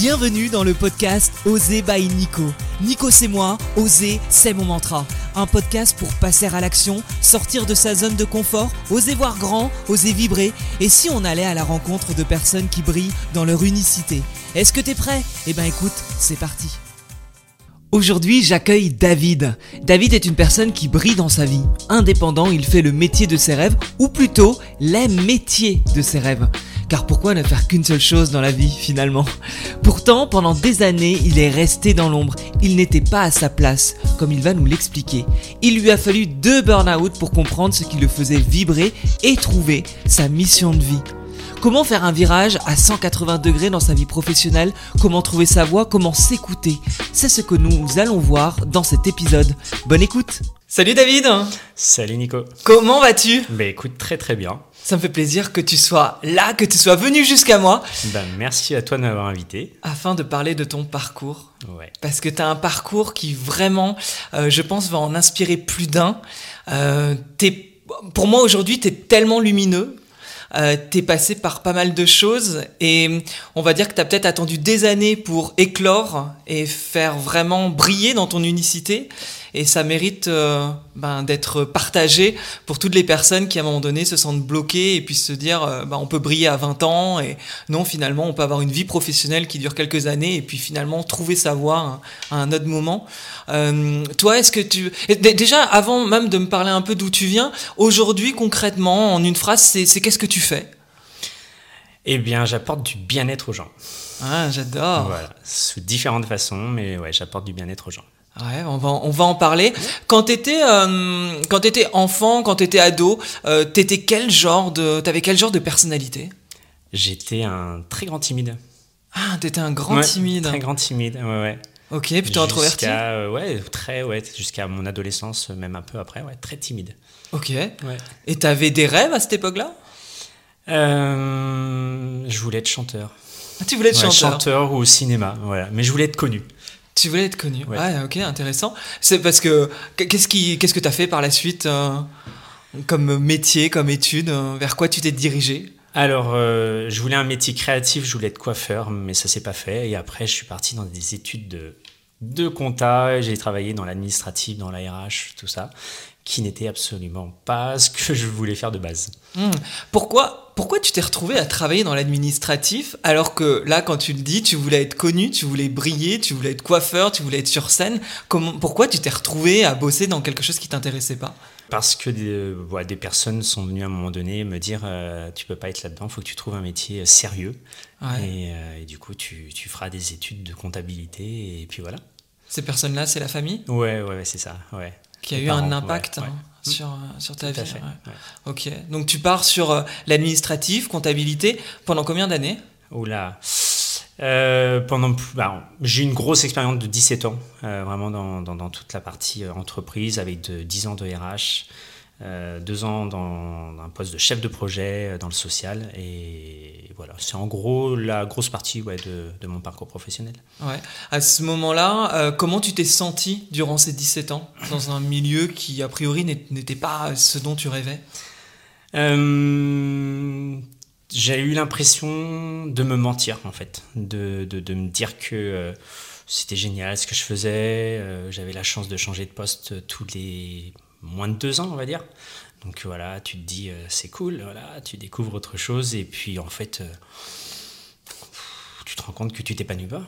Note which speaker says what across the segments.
Speaker 1: Bienvenue dans le podcast Oser by Nico. Nico c'est moi, Oser c'est mon mantra. Un podcast pour passer à l'action, sortir de sa zone de confort, oser voir grand, oser vibrer. Et si on allait à la rencontre de personnes qui brillent dans leur unicité Est-ce que t'es prêt? Eh ben écoute, c'est parti. Aujourd'hui, j'accueille David. David est une personne qui brille dans sa vie. Indépendant, il fait le métier de ses rêves, ou plutôt les métiers de ses rêves. Car pourquoi ne faire qu'une seule chose dans la vie finalement? Pourtant, pendant des années, il est resté dans l'ombre. Il n'était pas à sa place, comme il va nous l'expliquer. Il lui a fallu deux burn-out pour comprendre ce qui le faisait vibrer et trouver sa mission de vie. Comment faire un virage à 180 degrés dans sa vie professionnelle? Comment trouver sa voix Comment s'écouter? C'est ce que nous allons voir dans cet épisode. Bonne écoute Salut David
Speaker 2: Salut Nico
Speaker 1: Comment vas-tu?
Speaker 2: Bah écoute, très très bien.
Speaker 1: Ça me fait plaisir que tu sois là, que tu sois venu jusqu'à moi.
Speaker 2: Bah merci à toi de m'avoir invité.
Speaker 1: Afin de parler de ton parcours.
Speaker 2: Ouais.
Speaker 1: Parce que tu as un parcours qui vraiment, euh, je pense, va en inspirer plus d'un. Euh, pour moi aujourd'hui, tu es tellement lumineux. Euh, t'es passé par pas mal de choses et on va dire que t'as peut-être attendu des années pour éclore et faire vraiment briller dans ton unicité et ça mérite euh, ben, d'être partagé pour toutes les personnes qui à un moment donné se sentent bloquées et puissent se dire euh, ben, on peut briller à 20 ans et non finalement on peut avoir une vie professionnelle qui dure quelques années et puis finalement trouver sa voie à un autre moment. Euh, toi est-ce que tu déjà avant même de me parler un peu d'où tu viens aujourd'hui concrètement en une phrase c'est qu'est-ce que tu fais?
Speaker 2: Eh bien, j'apporte du bien-être aux gens.
Speaker 1: Ah j'adore.
Speaker 2: Voilà, sous différentes façons, mais ouais, j'apporte du bien-être aux gens.
Speaker 1: Ouais, on va, on va en parler. Quand t'étais, euh, quand t'étais enfant, quand t'étais ado, euh, t'étais quel genre de, t'avais quel genre de personnalité?
Speaker 2: J'étais un très grand timide.
Speaker 1: Ah, t'étais un grand
Speaker 2: Ouais,
Speaker 1: timide.
Speaker 2: Très grand timide, ouais, ouais.
Speaker 1: Ok, plutôt introverti?
Speaker 2: Jusqu'à, euh, ouais, très, ouais, jusqu'à mon adolescence, même un peu après, ouais, très timide.
Speaker 1: Ok.
Speaker 2: Ouais.
Speaker 1: Et t'avais des rêves à cette époque-là?
Speaker 2: Euh, je voulais être chanteur.
Speaker 1: Ah, Tu voulais être
Speaker 2: Ouais,
Speaker 1: chanteur.
Speaker 2: chanteur ou au cinéma, voilà. Mais je voulais être connu.
Speaker 1: Tu voulais être connu. Ouais.
Speaker 2: Ouais.
Speaker 1: ok, intéressant. C'est parce que qu'est-ce qui, qu'est-ce que t'as fait par la suite euh, comme métier, comme étude euh, Vers quoi tu t'es dirigé?
Speaker 2: Alors, euh, je voulais un métier créatif, je voulais être coiffeur, mais ça s'est pas fait. Et après, je suis parti dans des études de, de compta. J'ai travaillé dans l'administratif, dans la RH, tout ça, qui n'était absolument pas ce que je voulais faire de base.
Speaker 1: Hmm. Pourquoi, pourquoi tu t'es retrouvé à travailler dans l'administratif alors que là, quand tu le dis, tu voulais être connu, tu voulais briller, tu voulais être coiffeur, tu voulais être sur scène. Comment, pourquoi tu t'es retrouvé à bosser dans quelque chose qui t'intéressait pas?
Speaker 2: Parce que des, euh, voilà, des personnes sont venues à un moment donné me dire euh, Tu peux pas être là-dedans, il faut que tu trouves un métier euh, sérieux.
Speaker 1: Ouais.
Speaker 2: Et, euh, et du coup, tu, tu feras des études de comptabilité. Et puis voilà.
Speaker 1: Ces personnes-là, c'est la famille?
Speaker 2: Ouais, ouais, c'est ça. Ouais.
Speaker 1: qui a
Speaker 2: Les
Speaker 1: eu un impact
Speaker 2: ouais,
Speaker 1: hein. Sur, euh, sur ta
Speaker 2: Tout
Speaker 1: vie.
Speaker 2: fait.
Speaker 1: ouais.
Speaker 2: ouais.
Speaker 1: Ok, donc tu pars sur euh, l'administratif, comptabilité, pendant combien d'années?
Speaker 2: Oula. Euh, pendant bah, j'ai une grosse expérience de 17 ans, euh, vraiment dans, dans, dans toute la partie entreprise, avec de, 10 ans de RH, euh, 2 ans dans, dans un poste de chef de projet euh, dans le social. Et voilà, c'est en gros la grosse partie ouais, de, de mon parcours professionnel.
Speaker 1: Ouais. À ce moment-là, euh, comment tu t'es senti durant ces 17 ans dans un milieu qui, a priori, n'était pas ce dont tu rêvais?
Speaker 2: Euh, j'ai eu l'impression de me mentir en fait, de, de, de me dire que c'était génial ce que je faisais, j'avais la chance de changer de poste tous les moins de deux ans on va dire. Donc voilà, tu te dis euh, c'est cool, voilà, tu découvres autre chose et puis en fait euh, tu te rends compte que tu t'épanouis pas.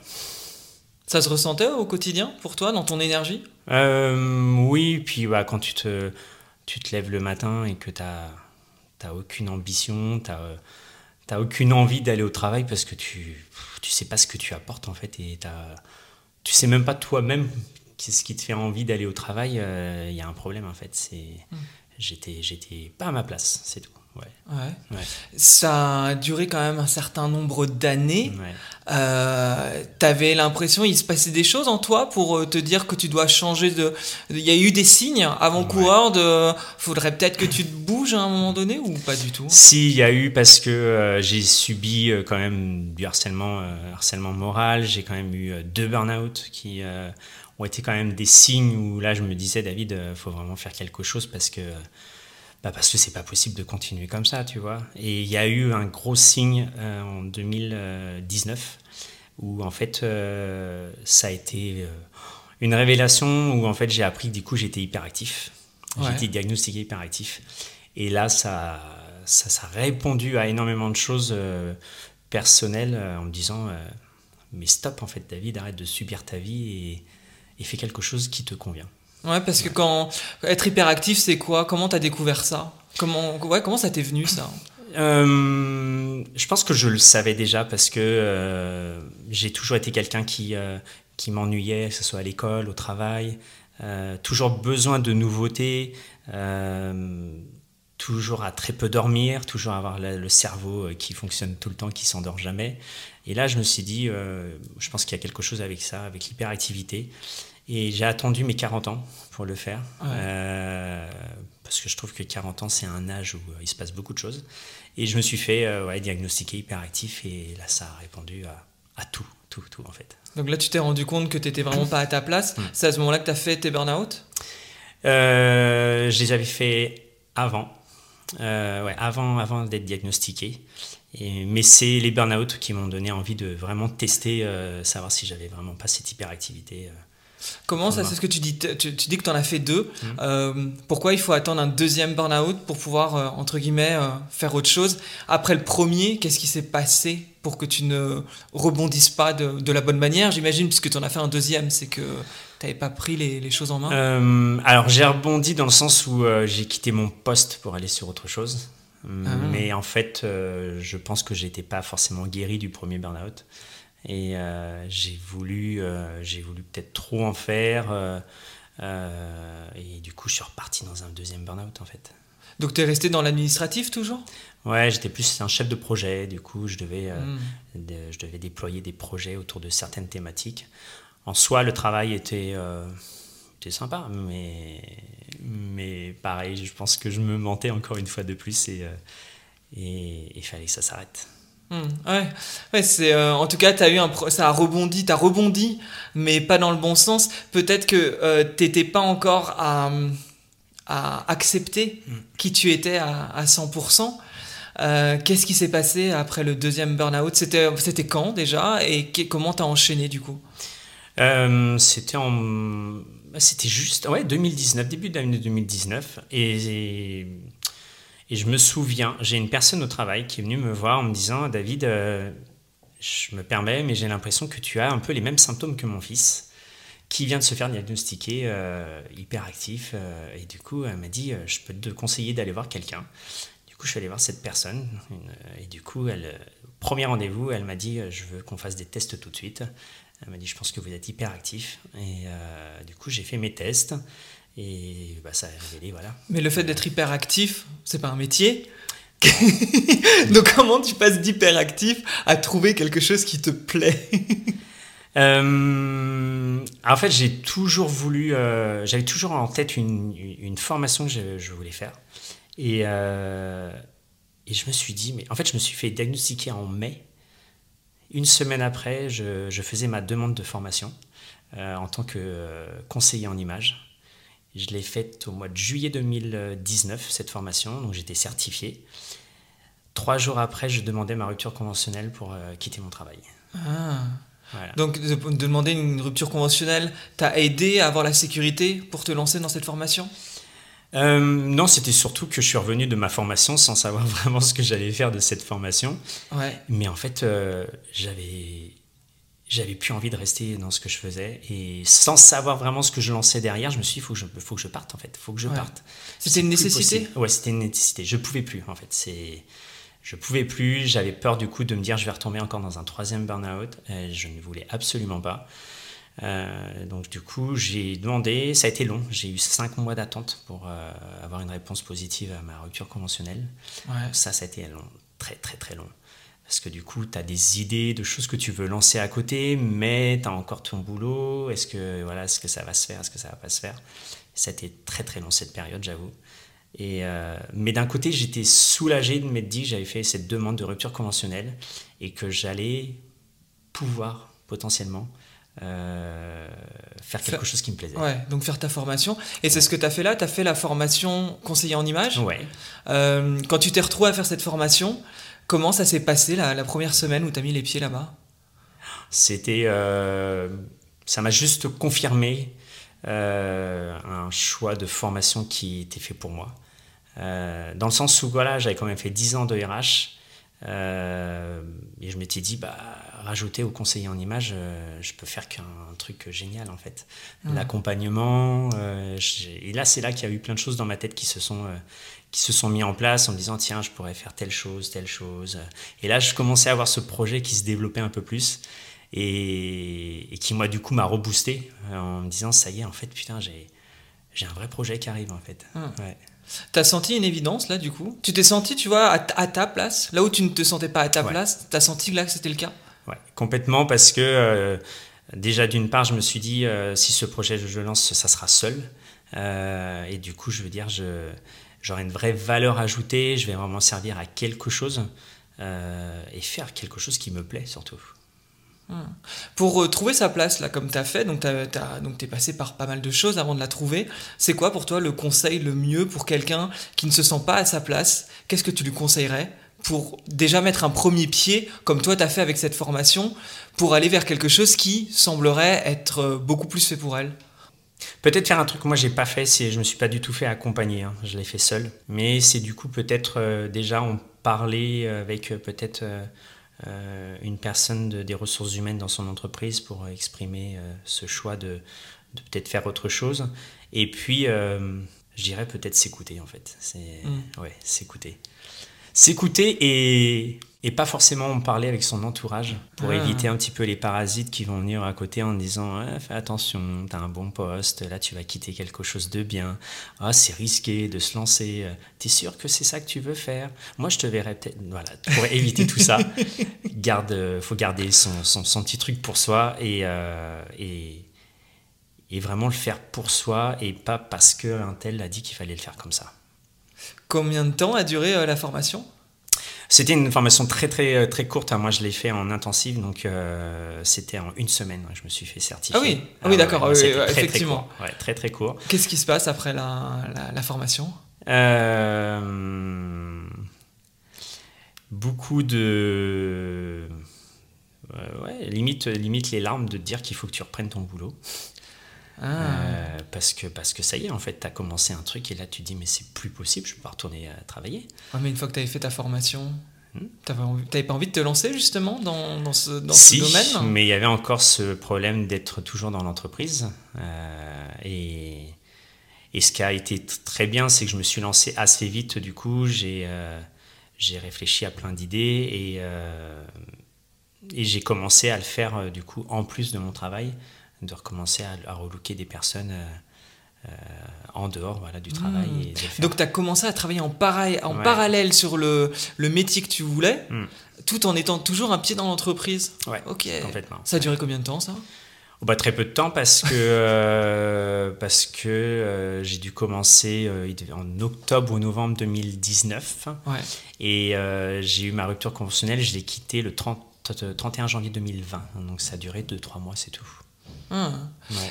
Speaker 1: Ça se ressentait au quotidien pour toi, dans ton énergie?
Speaker 2: Euh, oui, puis bah, quand tu te, tu te lèves le matin et que tu n'as aucune ambition, tu n'as aucune envie d'aller au travail parce que tu tu sais pas ce que tu apportes en fait et tu sais même pas toi-même qu'est-ce qui te fait envie d'aller au travail, il y a un problème en fait. C'est J'étais j'étais pas à ma place, c'est tout. Ouais.
Speaker 1: Ouais.
Speaker 2: Ouais.
Speaker 1: Ça a duré quand même un certain nombre d'années. Euh, T'avais l'impression il se passait des choses en toi pour euh, te dire que tu dois changer de. Il y a eu des signes avant-coureurs de. Faudrait peut-être que tu te bouges à un moment donné ou pas du tout?
Speaker 2: Si, il y a eu parce que euh, j'ai subi euh, quand même du harcèlement, euh, harcèlement moral. J'ai quand même eu euh, deux burn-out qui euh, ont été quand même des signes où là je me disais David, il faut vraiment faire quelque chose parce que bah parce que c'est pas possible de continuer comme ça, tu vois. Et il y a eu un gros signe euh, en 2019 où en fait, ça a été une révélation où en fait j'ai appris que du coup j'étais hyperactif. J'ai été diagnostiqué hyperactif. Et là, ça, ça, ça, a répondu à énormément de choses personnelles en me disant mais stop en fait David, arrête de subir ta vie et, et fais quelque chose qui te convient.
Speaker 1: Ouais, parce que quand être hyperactif, c'est quoi? Comment t'as découvert ça? Comment, ouais, comment ça t'est venu ça?
Speaker 2: Euh, Je pense que je le savais déjà parce que euh, j'ai toujours été quelqu'un qui, euh, qui m'ennuyait, que ce soit à l'école, au travail, toujours besoin de nouveautés, toujours à très peu dormir, toujours avoir le cerveau qui fonctionne tout le temps, qui s'endort jamais. Et là, je me suis dit, je pense qu'il y a quelque chose avec ça, avec l'hyperactivité. Et j'ai attendu mes 40 ans pour le faire. Euh, parce que je trouve que 40 ans, c'est un âge où euh, il se passe beaucoup de choses. Et je me suis fait euh, ouais, diagnostiquer hyperactif. Et là, ça a répondu à, à, tout, tout, tout, en fait.
Speaker 1: Donc là, tu t'es rendu compte que tu n'étais vraiment pas à ta place. Mm. C'est à ce moment-là que tu as fait tes burn-out?
Speaker 2: Je les avais fait avant. ouais, avant, avant d'être diagnostiqué. Et, mais c'est les burn-out qui m'ont donné envie de vraiment tester, savoir si j'avais vraiment pas cette hyperactivité.
Speaker 1: Comment ça, c'est ce que tu dis tu, dis que tu en as fait deux. Mmh. Euh, pourquoi il faut attendre un deuxième burn-out pour pouvoir, euh, entre guillemets, euh, faire autre chose? Après le premier, qu'est-ce qui s'est passé pour que tu ne rebondisses pas de, la bonne manière? J'imagine, puisque tu en as fait un deuxième, c'est que tu n'avais pas pris les, choses en
Speaker 2: main Alors j'ai rebondi dans le sens où j'ai quitté mon poste pour aller sur autre chose. Ah. Mais en fait, je pense que j'étais pas forcément guéri du premier burn-out. Et euh, j'ai voulu, euh, j'ai voulu peut-être trop en faire. Euh, et du coup, je suis reparti dans un deuxième burn-out en fait.
Speaker 1: Donc, tu es resté dans l'administratif toujours?
Speaker 2: Ouais, j'étais plus un chef de projet. Du coup, je devais, hmm. je devais déployer des projets autour de certaines thématiques. En soi, le travail était, était sympa, mais, mais pareil, je pense que je me mentais encore une fois de plus et il fallait que ça s'arrête.
Speaker 1: Hmm, ouais, ouais c'est euh, en tout cas as eu un ça a rebondi, t'as rebondi, mais pas dans le bon sens. Peut-être que euh, t'étais pas encore à, à accepter hmm. qui tu étais à, à 100%. Euh, Qu'est-ce qui s'est passé après le deuxième burn-out? C'était c'était quand déjà? Et comment t'as enchaîné du coup?
Speaker 2: Euh, C'était en c'était juste ouais 2019 début d'année 2019 et et je me souviens, j'ai une personne au travail qui est venue me voir en me disant David, euh, je me permets, mais j'ai l'impression que tu as un peu les mêmes symptômes que mon fils, qui vient de se faire diagnostiquer euh, hyperactif. Euh, et du coup, elle m'a dit Je peux te conseiller d'aller voir quelqu'un. Du coup, je suis allé voir cette personne. et du coup, elle, premier rendez-vous, elle m'a dit Je veux qu'on fasse des tests tout de suite. Elle m'a dit Je pense que vous êtes hyperactif. Et du coup, j'ai fait mes tests. Et bah, ça a révélé, voilà.
Speaker 1: Mais le fait d'être hyperactif, c'est pas un métier. Donc comment tu passes d'hyperactif à trouver quelque chose qui te plaît?
Speaker 2: Euh, En fait, j'ai toujours voulu, euh, j'avais toujours en tête une, une formation que je, je, voulais faire. Et, euh, et je me suis dit, mais en fait, je me suis fait diagnostiquer en mai. Une semaine après, je, je faisais ma demande de formation en tant que conseiller en images. Je l'ai faite au mois de juillet 2019, cette formation, donc j'étais certifié. Trois jours après, je demandais ma rupture conventionnelle pour euh, quitter mon travail.
Speaker 1: Ah. Donc, de, demander une rupture conventionnelle t'a aidé à avoir la sécurité pour te lancer dans cette formation?
Speaker 2: Euh, non, c'était surtout que je suis revenu de ma formation sans savoir vraiment ce que j'allais faire de cette formation.
Speaker 1: Ouais.
Speaker 2: Mais en fait, euh, j'avais j'avais plus envie de rester dans ce que je faisais et sans savoir vraiment ce que je lançais derrière, je me suis dit faut que je faut que je parte en fait, faut que je parte.
Speaker 1: C'était une nécessité.
Speaker 2: Ouais, c'était une nécessité. Je pouvais plus en fait. C'est je pouvais plus. J'avais peur du coup de me dire je vais retomber encore dans un troisième burn-out. Je ne voulais absolument pas. Euh, donc du coup j'ai demandé, ça a été long. J'ai eu cinq mois d'attente pour euh, avoir une réponse positive à ma rupture conventionnelle.
Speaker 1: Ouais.
Speaker 2: Ça, ça a été long, très très très long. Parce que du coup, tu as des idées de choses que tu veux lancer à côté, mais tu as encore ton boulot. Est-ce que, voilà, que ça va se faire? Est-ce que ça va pas se faire? Ça a été très très long cette période, j'avoue. Et euh, mais d'un côté, j'étais soulagé de m'être dit que j'avais fait cette demande de rupture conventionnelle et que j'allais pouvoir potentiellement euh, faire quelque chose qui me plaisait.
Speaker 1: Ouais, donc faire ta formation. Et c'est ce que tu as fait là? Tu as fait la formation conseiller en image
Speaker 2: Ouais.
Speaker 1: Euh, quand tu t'es retrouvé à faire cette formation, Comment ça s'est passé la, première semaine où tu as mis les pieds là-bas?
Speaker 2: C'était, ça m'a juste confirmé un choix de formation qui était fait pour moi. dans le sens où voilà, j'avais quand même fait 10 ans de RH. Et je m'étais dit, bah, rajouter au conseiller en image, je peux faire qu'un truc génial en fait. L'accompagnement, et là c'est là qu'il y a eu plein de choses dans ma tête qui se sont, qui se sont mis en place en me disant tiens je pourrais faire telle chose telle chose et là je commençais à avoir ce projet qui se développait un peu plus et, qui moi du coup m'a reboosté euh, en me disant ça y est en fait putain j'ai j'ai un vrai projet qui arrive en fait
Speaker 1: ah. T'as senti une évidence là du coup Tu t'es senti, tu vois, à, ta place, là où tu ne te sentais pas à ta place, t'as senti là que c'était le cas?
Speaker 2: Ouais, complètement parce que euh, déjà d'une part je me suis dit euh, si ce projet je lance ça sera seul. Et du coup je veux dire j'aurai une vraie valeur ajoutée, je vais vraiment servir à quelque chose euh, et faire quelque chose qui me plaît surtout.
Speaker 1: Hmm. Pour euh, trouver sa place, là, comme tu as fait, donc tu es passé par pas mal de choses avant de la trouver, c'est quoi pour toi le conseil le mieux pour quelqu'un qui ne se sent pas à sa place? Qu'est-ce que tu lui conseillerais pour déjà mettre un premier pied, comme toi tu as fait avec cette formation, pour aller vers quelque chose qui semblerait être euh, beaucoup plus fait pour elle?
Speaker 2: Peut-être faire un truc que moi j'ai pas fait, c'est je me suis pas du tout fait accompagner, hein. je l'ai fait seul. Mais c'est du coup peut-être euh, déjà en parler avec peut-être une personne des ressources humaines dans son entreprise pour exprimer ce choix de, peut-être faire autre chose. Et puis je dirais peut-être s'écouter en fait. C'est mmh. ouais, s'écouter. S'écouter et et pas forcément en parler avec son entourage pour ah. éviter un petit peu les parasites qui vont venir à côté en disant fais attention, t'as un bon poste, là tu vas quitter quelque chose de bien, ah c'est risqué de se lancer, t'es sûr que c'est ça que tu veux faire? Moi je te verrais peut-être, voilà, pour éviter tout ça, garde, faut garder son, son, petit truc pour soi et, euh, et, et vraiment le faire pour soi et pas parce qu'un tel a dit qu'il fallait le faire comme ça.
Speaker 1: Combien de temps a duré euh, la formation?
Speaker 2: C'était une formation très très euh, très courte. Moi, je l'ai fait en intensive, donc euh, c'était en une semaine. Je me suis fait certifier.
Speaker 1: Ah oui, ah oui, d'accord, effectivement.
Speaker 2: Très, très très court.
Speaker 1: Qu'est-ce qui se passe après la, la, formation?
Speaker 2: Euh, Beaucoup de ouais, limite limite les larmes de te dire qu'il faut que tu reprennes ton boulot. Ah. Euh, parce, que, parce que ça y est, en fait, tu as commencé un truc et là tu dis, mais c'est plus possible, je peux pas retourner à travailler.
Speaker 1: mais une fois que tu avais fait ta formation, hmm? tu n'avais pas envie de te lancer justement dans, dans ce, dans ce domaine?
Speaker 2: mais il y avait encore ce problème d'être toujours dans l'entreprise. Euh, et, et ce qui a été très bien, c'est que je me suis lancé assez vite, du coup, j'ai euh, j'ai réfléchi à plein d'idées et, et j'ai commencé à le faire, du coup, en plus de mon travail de recommencer à, relooker des personnes euh, euh, en dehors voilà, du travail.
Speaker 1: Hmm. Donc tu as commencé à travailler en, pareil, en parallèle sur le, le, métier que tu voulais, hmm. tout en étant toujours un pied dans l'entreprise?
Speaker 2: Ouais, ok. Complètement.
Speaker 1: Ça a duré combien de temps ça?
Speaker 2: Oh, bah, Très peu de temps parce que, euh, parce que j'ai dû commencer en octobre ou novembre 2019. Ouais. Et j'ai eu ma rupture conventionnelle, je l'ai quitté le 30, 31 janvier 2020. Donc ça a duré 2-3 mois, c'est tout.
Speaker 1: Ah.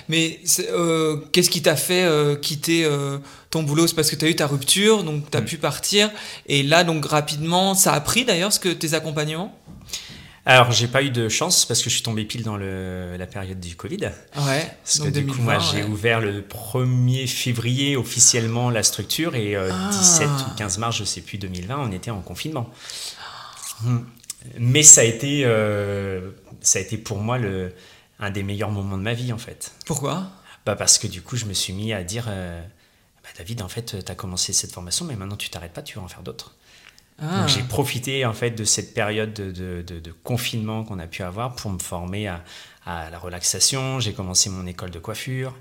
Speaker 1: Mais euh, qu'est-ce qui t'a fait euh, quitter euh, ton boulot? C'est parce que tu as eu ta rupture, donc tu as mm. pu partir. Et là, donc rapidement, ça a pris d'ailleurs ce que tes accompagnements?
Speaker 2: Alors, j'ai pas eu de chance parce que je suis tombé pile dans le, la période du Covid.
Speaker 1: Ouais.
Speaker 2: Parce que du coup, moi, j'ai ouvert le 1er février officiellement la structure et 17 ah. ou 15 mars, je sais plus, 2020, on était en confinement. Hmm. Mais ça a été, ça a été pour moi le, un des meilleurs moments de ma vie en fait.
Speaker 1: Pourquoi?
Speaker 2: Bah Parce que du coup, je me suis mis à dire euh, bah, David, en fait, tu as commencé cette formation, mais maintenant tu t'arrêtes pas, tu vas en faire d'autres. Ah. j'ai profité en fait de cette période de, de, confinement qu'on a pu avoir pour me former à, à la relaxation. J'ai commencé mon école de coiffure.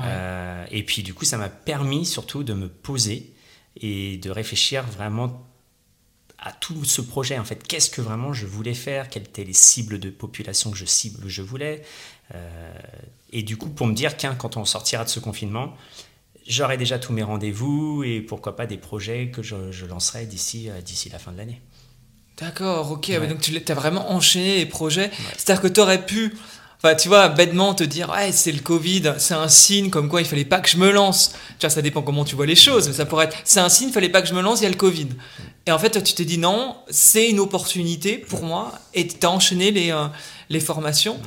Speaker 2: Euh, et puis du coup, ça m'a permis surtout de me poser et de réfléchir vraiment à tout ce projet en fait. Qu'est-ce que vraiment je voulais faire Quelles étaient les cibles de population que je cible, je voulais euh, Et du coup, pour me dire qu'un quand on sortira de ce confinement, j'aurai déjà tous mes rendez-vous et pourquoi pas des projets que je, lancerai d'ici euh, d'ici la fin de l'année.
Speaker 1: D'accord, ok. Donc tu as vraiment enchaîné les projets. C'est-à-dire que tu aurais pu Enfin, tu vois, bêtement te dire, ouais, c'est le Covid, c'est un signe comme quoi il fallait pas que je me lance. Tu vois, ça dépend comment tu vois les choses, mais ça pourrait être, c'est un signe, il fallait pas que je me lance, il y a le Covid. Et en fait, tu t'es dit non, c'est une opportunité pour moi, et tu as enchaîné les, euh, les formations.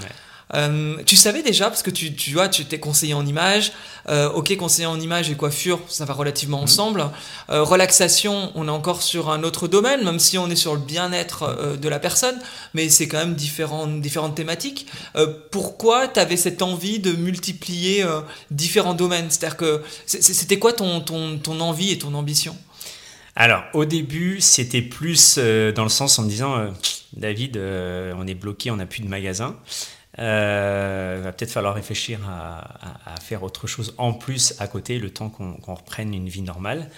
Speaker 1: Euh, tu savais déjà, parce que tu, tu vois, tu t'es conseillé en image, euh, ok, conseiller en image et coiffure, ça va relativement mhm. ensemble. Relaxation, on est encore sur un autre domaine, même si on est sur le bien-être de la personne, mais c'est quand même différentes, différentes thématiques. Pourquoi tu avais cette envie de multiplier différents domaines? C'est-à-dire que c'était quoi ton, ton, ton envie et ton ambition?
Speaker 2: Alors, au début, c'était plus dans le sens en me disant, David, on est bloqué, on n'a plus de magasin. Euh, il va peut-être falloir réfléchir à, faire autre chose en plus à côté, le temps qu'on reprenne une vie normale.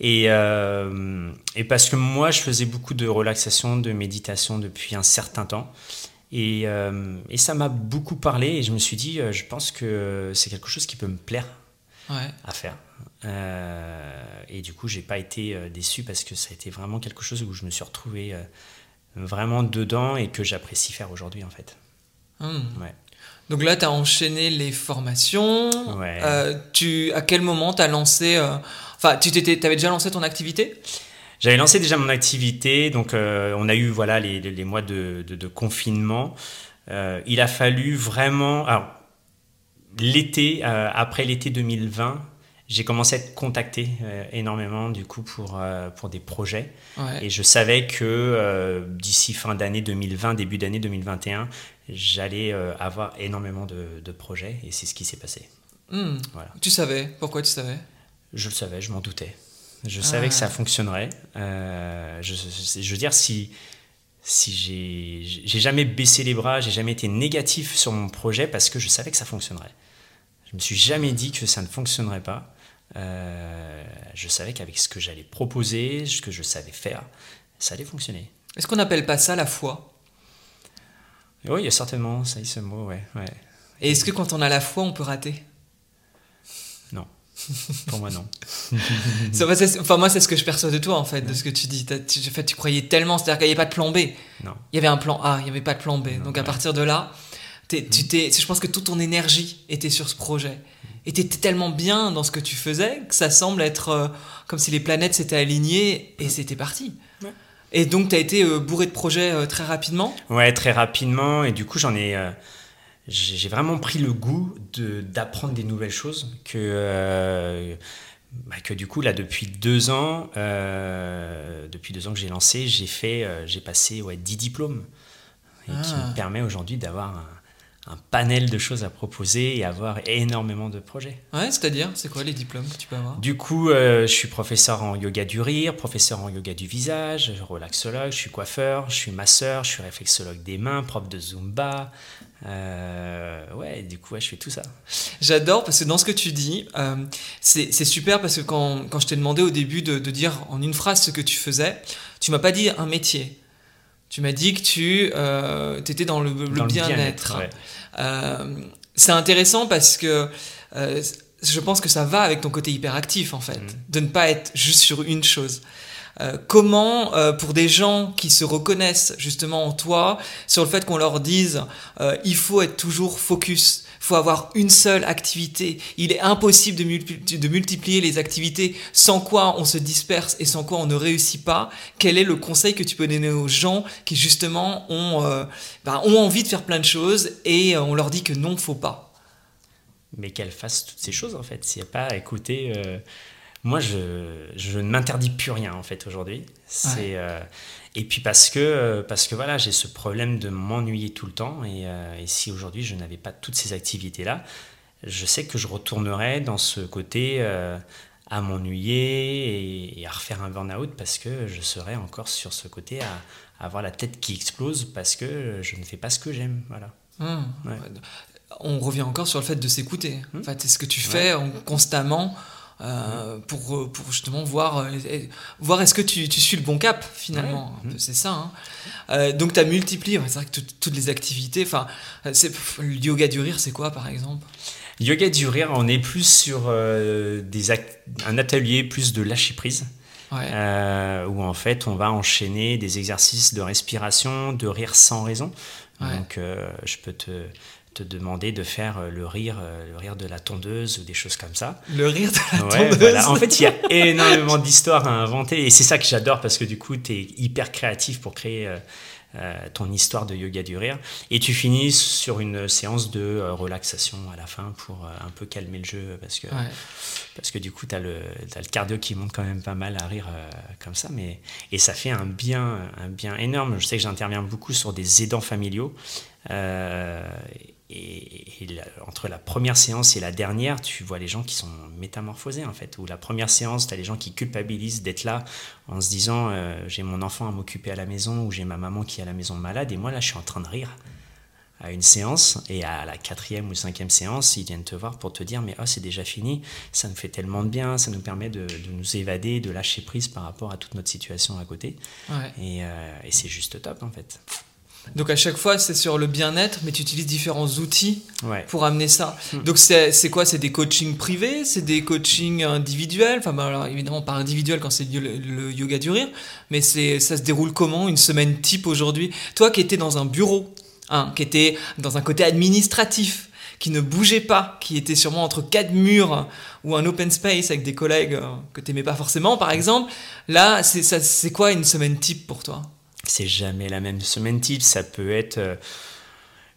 Speaker 2: Et, euh, et, parce que moi, je faisais beaucoup de relaxation, de méditation depuis un certain temps. Et, euh, et ça m'a beaucoup parlé et je me suis dit, je pense que c'est quelque chose qui peut me plaire à faire. Et du coup, j'ai pas été déçu parce que ça a été vraiment quelque chose où je me suis retrouvé vraiment dedans et que j'apprécie faire aujourd'hui en fait.
Speaker 1: Hmm. Donc là, tu as enchaîné les formations. Euh, tu, à quel moment tu as lancé. Euh, enfin, tu avais déjà lancé ton activité?
Speaker 2: J'avais lancé déjà mon activité. Donc, euh, on a eu voilà, les, les mois de, de, confinement. il a fallu vraiment. Alors, l'été, après l'été 2020, j'ai commencé à être contacté énormément du coup pour, pour des projets. Et je savais que d'ici fin d'année 2020, début d'année 2021, j'allais euh, avoir énormément de, projets et c'est ce qui s'est passé.
Speaker 1: Hmm. Voilà. Tu savais? Pourquoi tu savais?
Speaker 2: Je le savais, je m'en doutais. Je savais que ça ah. fonctionnerait. Euh, je, je, veux dire, si, si j'ai jamais baissé les bras, j'ai jamais été négatif sur mon projet parce que je savais que ça fonctionnerait. Je me suis jamais dit que ça ne fonctionnerait pas. Euh, je savais qu'avec ce que j'allais proposer, ce que je savais faire, ça allait fonctionner.
Speaker 1: Est-ce qu'on n'appelle pas ça la foi?
Speaker 2: Oui, il y a certainement ça, ce mot, ouais. ouais.
Speaker 1: Et est-ce que quand on a la foi, on peut rater?
Speaker 2: Non. Pour moi, non.
Speaker 1: enfin, moi, c'est ce que je perçois de toi, en fait, de ce que tu dis. Tu, en fait, tu croyais tellement, c'est-à-dire qu'il n'y avait pas de plan B.
Speaker 2: Non.
Speaker 1: Il y avait un plan A, il n'y avait pas de plan B. Donc, à partir de là, tu t'es, je pense que toute ton énergie était sur ce projet. Et tu étais tellement bien dans ce que tu faisais que ça semble être euh, comme si les planètes s'étaient alignées et c'était parti. Et donc, tu as été euh, bourré de projets euh, très rapidement?
Speaker 2: Ouais, très rapidement. Et du coup, j'en ai. J'ai vraiment pris le goût d'apprendre des nouvelles choses. Que, bah, que du coup, là, depuis deux ans, depuis deux ans que j'ai lancé, j'ai fait, j'ai passé ouais, 10 diplômes. Et qui me ah. permet aujourd'hui d'avoir un panel de choses à proposer et avoir énormément de projets.
Speaker 1: Ouais, c'est-à-dire, c'est quoi les diplômes que tu peux avoir?
Speaker 2: Du coup, euh, je suis professeur en yoga du rire, professeur en yoga du visage, relaxologue, je suis coiffeur, je suis masseur, je suis réflexologue des mains, prof de zumba. Euh, ouais, du coup, je fais tout ça.
Speaker 1: J'adore parce que dans ce que tu dis, euh, c'est super parce que quand, quand je t'ai demandé au début de, de, dire en une phrase ce que tu faisais, tu m'as pas dit un métier. Tu m'as dit que tu euh, étais dans le, bien-être. Euh, c'est intéressant parce que euh, je pense que ça va avec ton côté hyperactif en fait, mm. de ne pas être juste sur une chose. Euh, comment, euh, pour des gens qui se reconnaissent justement en toi, sur le fait qu'on leur dise euh, il faut être toujours focus, faut avoir une seule activité. Il est impossible de, de, multiplier les activités sans quoi on se disperse et sans quoi on ne réussit pas. Quel est le conseil que tu peux donner aux gens qui justement ont, euh, bah, ont envie de faire plein de choses et euh, on leur dit que non, faut pas?
Speaker 2: Mais qu'elles fassent toutes ces choses en fait. S'il n'y a pas à écouter. Euh, moi, je, je ne m'interdis plus rien en fait aujourd'hui. C'est et puis parce que, euh, parce que voilà, j'ai ce problème de m'ennuyer tout le temps. Et, euh, et si aujourd'hui je n'avais pas toutes ces activités-là, je sais que je retournerais dans ce côté euh, à m'ennuyer et, à refaire un burn-out parce que je serais encore sur ce côté à, avoir la tête qui explose parce que je ne fais pas ce que j'aime. Voilà.
Speaker 1: Hum. On revient encore sur le fait de s'écouter. Hum. En fait, c'est ce que tu fais constamment euh, pour, euh, pour justement voir, euh, voir est-ce que tu, tu, suis le bon cap finalement. C'est ça. Hein. donc tu as multiplié, c'est vrai que toutes les activités, enfin, le yoga du rire, c'est quoi par exemple?
Speaker 2: Yoga du rire, on est plus sur des un atelier plus de lâcher prise. où en fait on va enchaîner des exercices de respiration, de rire sans raison. Donc je peux te, te demander de faire euh, le rire, euh, le rire de la tondeuse ou des choses comme ça.
Speaker 1: Le rire de la tondeuse.
Speaker 2: En fait, il y a énormément d'histoires à inventer et c'est ça que j'adore parce que du coup, tu es hyper créatif pour créer ton histoire de yoga du rire. Et tu finis sur une séance de relaxation à la fin pour un peu calmer le jeu parce que, parce que du coup, tu as, le cardio qui monte quand même pas mal à rire comme ça. Mais, et ça fait un bien, un bien énorme. Je sais que j'interviens beaucoup sur des aidants familiaux. Et, entre la première séance et la dernière, tu vois les gens qui sont métamorphosés en fait. Ou la première séance, tu as les gens qui culpabilisent d'être là en se disant euh, j'ai mon enfant à m'occuper à la maison ou j'ai ma maman qui est à la maison malade et moi là je suis en train de rire à une séance et à la quatrième ou cinquième séance, ils viennent te voir pour te dire mais oh c'est déjà fini, ça nous fait tellement de bien, ça nous permet de, nous évader, de lâcher prise par rapport à toute notre situation à côté. Et, euh, et c'est juste top en fait.
Speaker 1: Donc à chaque fois, c'est sur le bien-être, mais tu utilises différents outils pour amener ça. Hmm. Donc c'est quoi? C'est des coachings privés? C'est des coachings individuels? Enfin, bah, alors, évidemment, pas individuel quand c'est le, yoga du rire, mais ça se déroule comment Une semaine type aujourd'hui? Toi qui étais dans un bureau, hein, qui était dans un côté administratif, qui ne bougeait pas, qui était sûrement entre quatre murs ou un open space avec des collègues euh, que tu n'aimais pas forcément, par exemple, là, c'est quoi une semaine type pour toi?
Speaker 2: C'est jamais la même semaine type. Ça peut être euh,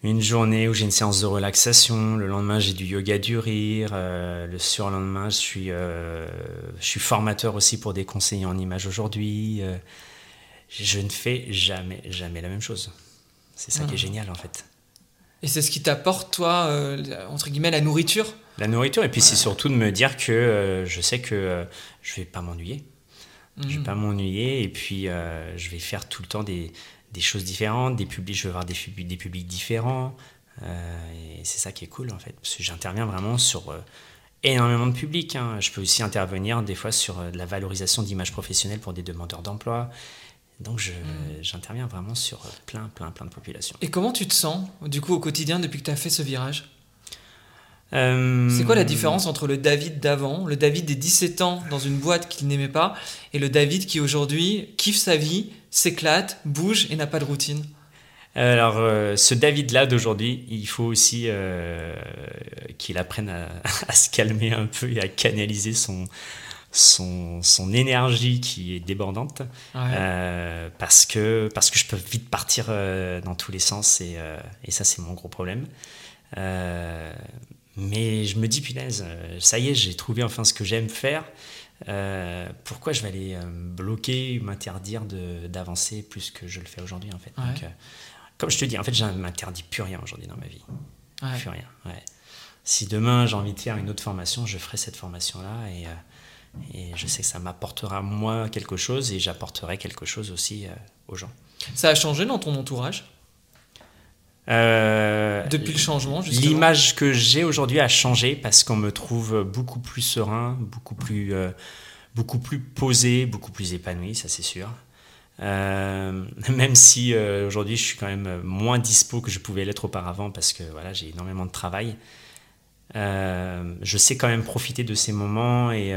Speaker 2: une journée où j'ai une séance de relaxation, le lendemain j'ai du yoga du rire, euh, le surlendemain je suis, euh, je suis formateur aussi pour des conseillers en images aujourd'hui. je ne fais jamais, jamais la même chose. C'est ça qui est ah. génial en fait.
Speaker 1: Et c'est ce qui t'apporte, toi, entre guillemets, la nourriture?
Speaker 2: La nourriture, et puis c'est surtout de me dire que je sais que je vais pas m'ennuyer. Je vais mhm. pas m'ennuyer et puis euh, je vais faire tout le temps des, des, choses différentes, des publics, je vais voir des, des publics différents. Euh, et c'est ça qui est cool en fait, parce que j'interviens vraiment sur euh, énormément de publics. Hein. Je peux aussi intervenir des fois sur la valorisation d'images professionnelles pour des demandeurs d'emploi. Donc mhm. j'interviens vraiment sur plein, plein, plein de populations.
Speaker 1: Et comment tu te sens du coup au quotidien depuis que tu as fait ce virage? Euh, c'est quoi la différence entre le David d'avant, le David des 17 ans dans une boîte qu'il n'aimait pas, et le David qui aujourd'hui kiffe sa vie, s'éclate, bouge et n'a pas de routine?
Speaker 2: Alors, euh, ce David-là d'aujourd'hui, il faut aussi euh, qu'il apprenne à, se calmer un peu et à canaliser son, son, son énergie qui est débordante. parce, que, parce que je peux vite partir dans tous les sens et, et ça, c'est mon gros problème. Mais je me dis, punaise, euh, ça y est, j'ai trouvé enfin ce que j'aime faire. Euh, pourquoi je vais aller euh, bloquer, m'interdire d'avancer plus que je le fais aujourd'hui en fait? comme je te dis, en fait, je ne m'interdis plus rien aujourd'hui dans ma vie. Plus rien. Si demain j'ai envie de faire une autre formation, je ferai cette formation-là et, et, je sais que ça m'apportera moi quelque chose et j'apporterai quelque chose aussi aux gens.
Speaker 1: Ça a changé dans ton entourage?
Speaker 2: Euh,
Speaker 1: Depuis le changement,
Speaker 2: L'image que j'ai aujourd'hui a changé parce qu'on me trouve beaucoup plus serein, beaucoup plus, euh, beaucoup plus posé, beaucoup plus épanoui, ça c'est sûr. Euh, même si aujourd'hui je suis quand même moins dispo que je pouvais l'être auparavant parce que voilà, j'ai énormément de travail. je sais quand même profiter de ces moments et,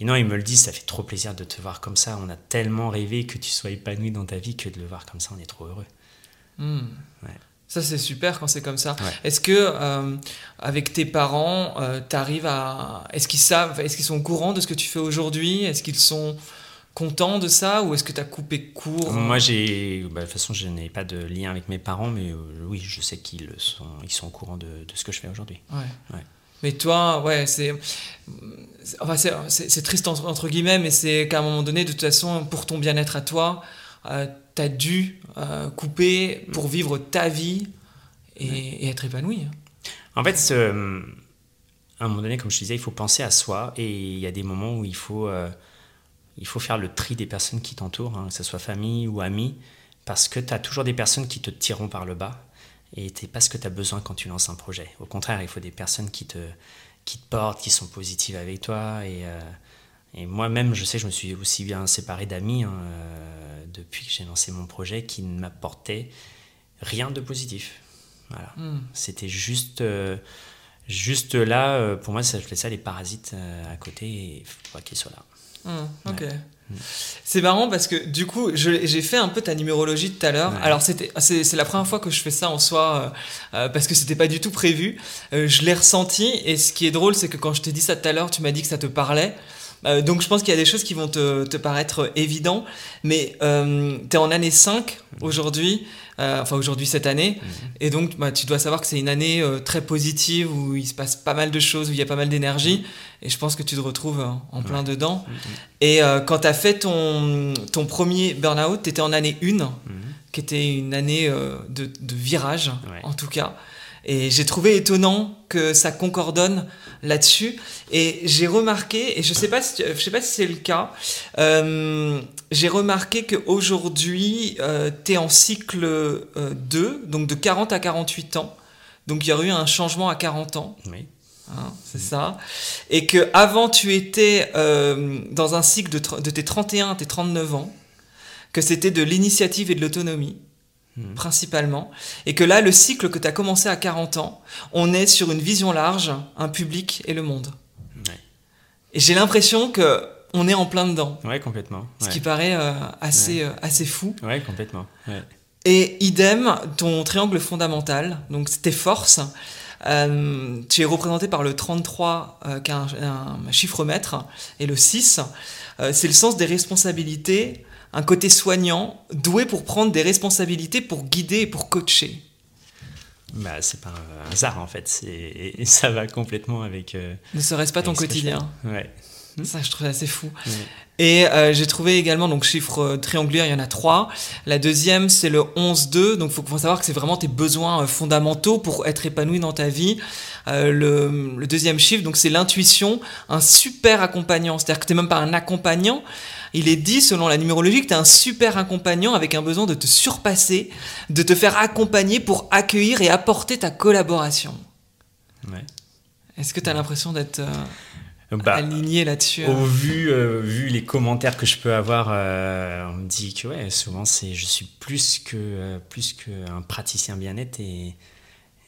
Speaker 2: et, non, ils me le disent, ça fait trop plaisir de te voir comme ça. On a tellement rêvé que tu sois épanoui dans ta vie que de le voir comme ça, on est trop heureux.
Speaker 1: Hmm. Ça, c'est super quand c'est comme ça. Est-ce que, euh, avec tes parents, euh, tu arrives à. Est-ce qu'ils savent, est-ce qu'ils sont au courant de ce que tu fais aujourd'hui? Est-ce qu'ils sont contents de ça ou est-ce que tu as coupé court?
Speaker 2: Moi, j'ai. Bah, de toute façon, je n'ai pas de lien avec mes parents, mais euh, oui, je sais qu'ils sont, ils sont au courant de, de ce que je fais aujourd'hui.
Speaker 1: Ouais. Mais toi, ouais, c'est. Enfin, c'est triste entre, guillemets, mais c'est qu'à un moment donné, de toute façon, pour ton bien-être à toi, tu as dû euh, couper pour vivre ta vie et, être épanoui.
Speaker 2: En fait, ce, à un moment donné, comme je disais, il faut penser à soi et il y a des moments où il faut, euh, il faut faire le tri des personnes qui t'entourent, hein, que ce soit famille ou amis, parce que tu as toujours des personnes qui te tireront par le bas et c'est pas ce que tu as besoin quand tu lances un projet. Au contraire, il faut des personnes qui te, qui te portent, qui sont positives avec toi et, euh, et moi-même, je sais, je me suis aussi bien séparé d'amis. Hein, depuis que j'ai lancé mon projet qui ne m'apportait rien de positif. Voilà. Hmm. C'était juste, euh, juste là, euh, pour moi, ça fait ça les parasites euh, à côté et il faut pas qu'ils soient là.
Speaker 1: Hmm, ok. Hmm. C'est marrant parce que du coup, j'ai fait un peu ta numérologie tout à l'heure. Alors, c'est la première fois que je fais ça en soi parce que c'était pas du tout prévu. je l'ai ressenti et ce qui est drôle, c'est que quand je t'ai dit ça tout à l'heure, tu m'as dit que ça te parlait. Euh, donc je pense qu'il y a des choses qui vont te, te paraître évidentes, mais euh, tu es en année 5 aujourd'hui, euh, enfin aujourd'hui cette année, et donc bah, tu dois savoir que c'est une année euh, très positive où il se passe pas mal de choses, où il y a pas mal d'énergie, et je pense que tu te retrouves euh, en plein dedans. Et euh, quand tu as fait ton, ton premier burn-out, tu étais en année 1,
Speaker 2: Mhm.
Speaker 1: qui était une année de, de virage,
Speaker 2: Ouais.
Speaker 1: en tout cas. Et j'ai trouvé étonnant que ça concordonne là-dessus. Et j'ai remarqué, et je sais pas si, je sais pas si c'est le cas, euh, j'ai remarqué qu'aujourd'hui, euh, tu es en cycle euh, 2, donc de 40 à 48 ans. Donc il y aurait eu un changement à 40 ans.
Speaker 2: Oui.
Speaker 1: Hein, c'est ça. Et que avant tu étais euh, dans un cycle de, de tes 31 à tes 39 ans, que c'était de l'initiative et de l'autonomie,
Speaker 2: Mhm.
Speaker 1: principalement, et que là, le cycle que tu as commencé à 40 ans, on est sur une vision large, un public et le monde.
Speaker 2: Ouais.
Speaker 1: Et j'ai l'impression que on est en plein dedans,
Speaker 2: Ouais, complètement.
Speaker 1: ce qui paraît euh, assez, euh, assez fou.
Speaker 2: Ouais, complètement.
Speaker 1: Et idem, ton triangle fondamental, donc tes forces, euh, tu es représenté par le 33, euh, qui est un, un chiffre maître, et le 6, euh, c'est le sens des responsabilités, un côté soignant, doué pour prendre des responsabilités, pour guider et pour coacher.
Speaker 2: Bah, c'est pas un hasard en fait. C'est et ça va complètement avec. euh,
Speaker 1: Ne serait-ce pas ton quotidien.
Speaker 2: Ouais.
Speaker 1: Ça, je trouve assez fou.
Speaker 2: Ouais.
Speaker 1: Et euh, j'ai trouvé également, donc chiffre euh, triangulaire, il y en a trois. La deuxième, c'est le 11-2. Donc, il faut, savoir que c'est vraiment tes besoins euh, fondamentaux pour être épanoui dans ta vie. Euh, le, le deuxième chiffre, donc c'est l'intuition, un super accompagnant. C'est-à-dire que tu n'es même pas un accompagnant. Il est dit, selon la numérologie, que tu es un super accompagnant avec un besoin de te surpasser, de te faire accompagner pour accueillir et apporter ta collaboration.
Speaker 2: Ouais.
Speaker 1: Est-ce que tu as l'impression d'être euh,
Speaker 2: Bah,
Speaker 1: aligné là-dessus
Speaker 2: Au
Speaker 1: euh
Speaker 2: vu, euh, vu les commentaires que je peux avoir, euh, on me dit que ouais, souvent c'est, je suis plus que euh, plus qu'un praticien bien-être et,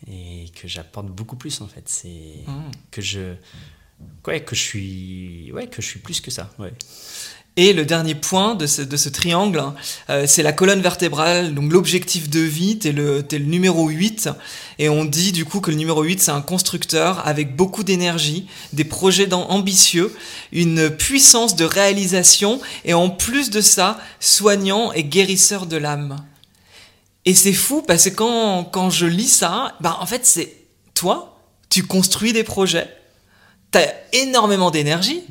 Speaker 2: et que j'apporte beaucoup plus en fait. C'est
Speaker 1: Mmh.
Speaker 2: que je ouais, que je suis ouais que je suis plus que ça. Ouais.
Speaker 1: Et le dernier point de ce, de ce triangle, euh, c'est la colonne vertébrale, donc l'objectif de vie, t'es le, numéro 8, et on dit du coup que le numéro 8, c'est un constructeur avec beaucoup d'énergie, des projets ambitieux, une puissance de réalisation, et en plus de ça, soignant et guérisseur de l'âme. Et c'est fou parce que quand, quand je lis ça, bah en fait c'est toi, tu construis des projets, t'as énormément d'énergie,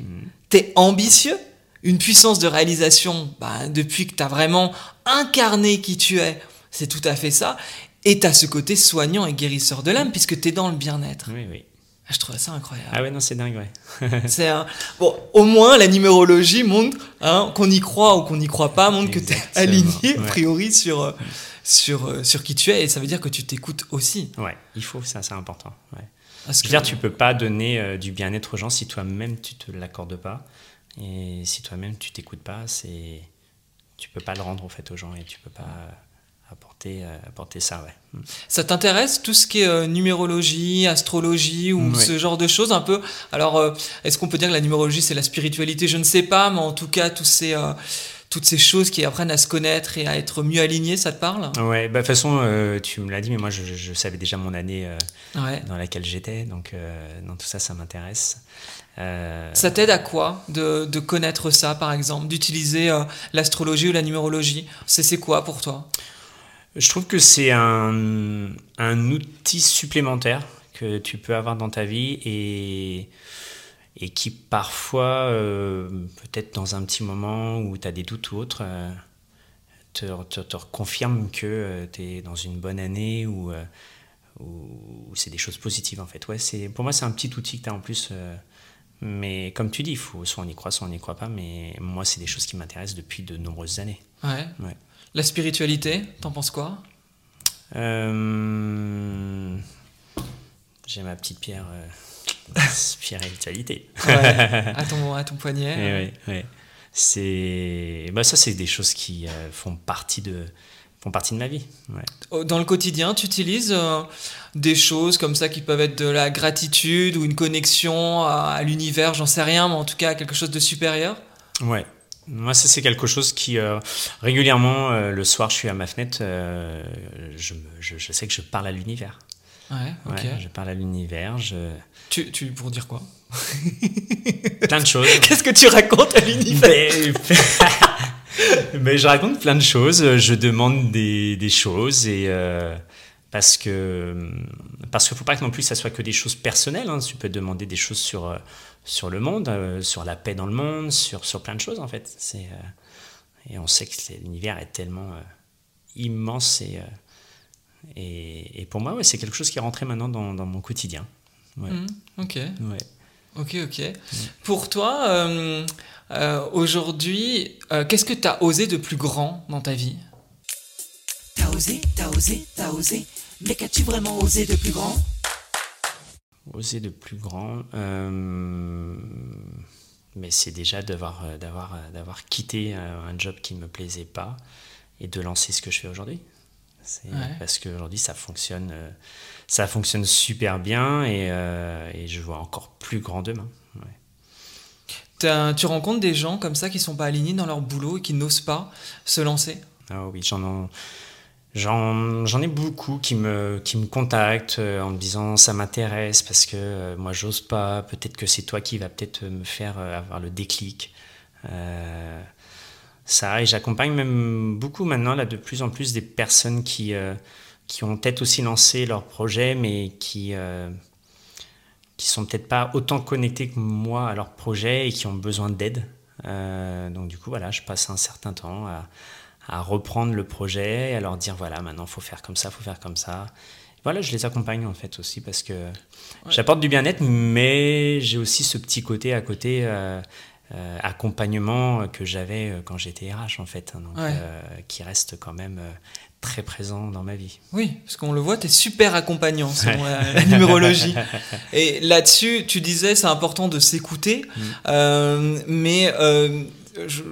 Speaker 1: t'es ambitieux, une puissance de réalisation, bah, depuis que t'as vraiment incarné qui tu es, c'est tout à fait ça, et t'as ce côté soignant et guérisseur de l'âme puisque t'es dans le bien-être.
Speaker 2: Oui oui.
Speaker 1: Ah, Je trouve ça incroyable.
Speaker 2: Ah ouais non c'est dingue ouais.
Speaker 1: C'est un... Bon, au moins la numérologie montre hein, qu'on y croit ou qu'on n'y croit pas, montre que tu es aligné a priori sur, euh, sur, euh, sur qui tu es et ça veut dire que tu t'écoutes aussi.
Speaker 2: Ouais, il faut ça c'est important. Ouais.
Speaker 1: Parce
Speaker 2: Je
Speaker 1: que
Speaker 2: veux dire, tu peux pas donner euh, du bien-être aux gens si toi-même tu te l'accordes pas et si toi-même tu t'écoutes pas, c'est tu peux pas le rendre en fait aux gens et tu peux pas apporter euh, apporter ça ouais.
Speaker 1: ça t'intéresse tout ce qui est euh, numérologie, astrologie ou ce genre de choses un peu? Alors, euh, est-ce qu'on peut dire que la numérologie c'est la spiritualité? Je ne sais pas, mais en tout cas, tous ces, euh, toutes ces choses qui apprennent à se connaître et à être mieux alignés, ça te parle?
Speaker 2: Ouais, bah de toute façon euh, tu me l'as dit mais moi je, je savais déjà mon année euh,
Speaker 1: Ouais.
Speaker 2: dans laquelle j'étais donc euh, dans tout ça ça m'intéresse.
Speaker 1: Ça t'aide à quoi de, de connaître ça, par exemple, d'utiliser l'astrologie ou la numérologie? C'est c'est quoi pour toi?
Speaker 2: Je trouve que c'est un, un outil supplémentaire que tu peux avoir dans ta vie et, et qui parfois, euh, peut-être dans un petit moment où tu as des doutes ou autre, euh, te, te, te confirme que tu es dans une bonne année ou, euh, ou c'est des choses positives en fait. Ouais, c'est, pour moi, c'est un petit outil que tu as en plus. euh, mais comme tu dis, faut soit on y croit, soit on n'y croit pas. Mais moi, c'est des choses qui m'intéressent depuis de nombreuses années.
Speaker 1: Ouais.
Speaker 2: Ouais.
Speaker 1: La spiritualité, t'en penses quoi?
Speaker 2: Euh, J'ai ma petite pierre euh, spiritualité.
Speaker 1: Ouais, à, ton, à ton poignet.
Speaker 2: C'est, bah ça, c'est des choses qui euh, font partie de font partie de ma vie.
Speaker 1: Oh, Dans le quotidien, tu utilises euh, des choses comme ça qui peuvent être de la gratitude ou une connexion à, à l'univers, j'en sais rien, mais en tout cas quelque chose de supérieur?
Speaker 2: Ouais. Moi, ça, c'est quelque chose qui, euh, régulièrement, le soir, je suis à ma fenêtre, je, je sais que je parle à l'univers.
Speaker 1: Ouais, ok.
Speaker 2: Ouais, je parle à l'univers, je...
Speaker 1: Tu, tu, pour dire quoi?
Speaker 2: Plein de choses.
Speaker 1: Qu'est-ce que tu racontes à l'univers?
Speaker 2: Mais... mais je raconte plein de choses, je demande des, des choses et euh, parce que parce qu'il faut pas que non plus ça soit que des choses personnelles. Hein. Tu peux demander des choses sur euh, sur le monde, euh, sur la paix dans le monde, sur sur plein de choses en fait. C'est euh, et on sait que l'univers est tellement immense et, et, et pour moi ouais, c'est quelque chose qui est rentré maintenant dans, dans mon quotidien. Ouais.
Speaker 1: Mmh, ok.
Speaker 2: Ouais.
Speaker 1: Ok, ok. Pour toi, euh, euh, aujourd'hui, euh, qu'est-ce que tu as osé de plus grand dans ta vie?
Speaker 3: T'as osé, t'as osé, t'as osé. Mais qu'as-tu vraiment osé de plus grand?
Speaker 2: Oser de plus grand, mais c'est déjà d'avoir, d'avoir, d'avoir quitté un job qui ne me plaisait pas et de lancer ce que je fais aujourd'hui. C'est
Speaker 1: Ouais.
Speaker 2: Parce qu'aujourd'hui, ça fonctionne, euh, ça fonctionne super bien et, euh, et je vois encore plus grand demain. Ouais.
Speaker 1: Tu rencontres des gens comme ça qui sont pas alignés dans leur boulot et qui n'osent pas se lancer?
Speaker 2: Ah oui, j'en ai beaucoup qui me qui me contactent euh, en me disant ça m'intéresse parce que moi j'ose pas. Peut-être que c'est toi qui va peut-être me faire avoir le déclic. Euh, ça et j'accompagne même beaucoup maintenant là de plus en plus des personnes qui euh, qui ont peut-être aussi lancé leur projet mais qui euh, qui sont peut-être pas autant connectés que moi à leur projet et qui ont besoin d'aide. Euh, donc du coup voilà, je passe un certain temps à, à reprendre le projet, à leur dire voilà maintenant faut faire comme ça, faut faire comme ça. Voilà, je les accompagne en fait aussi parce que j'apporte du bien-être, mais j'ai aussi ce petit côté à côté euh, euh, accompagnement que j'avais euh, quand j'étais RH en fait, hein, donc,
Speaker 1: Ouais.
Speaker 2: euh, qui reste quand même euh, très présent dans ma vie.
Speaker 1: Oui, parce qu'on le voit, tu es super accompagnant selon la, la numérologie. Et là-dessus, tu disais c'est important de s'écouter,
Speaker 2: Mm.
Speaker 1: euh, mais euh, je-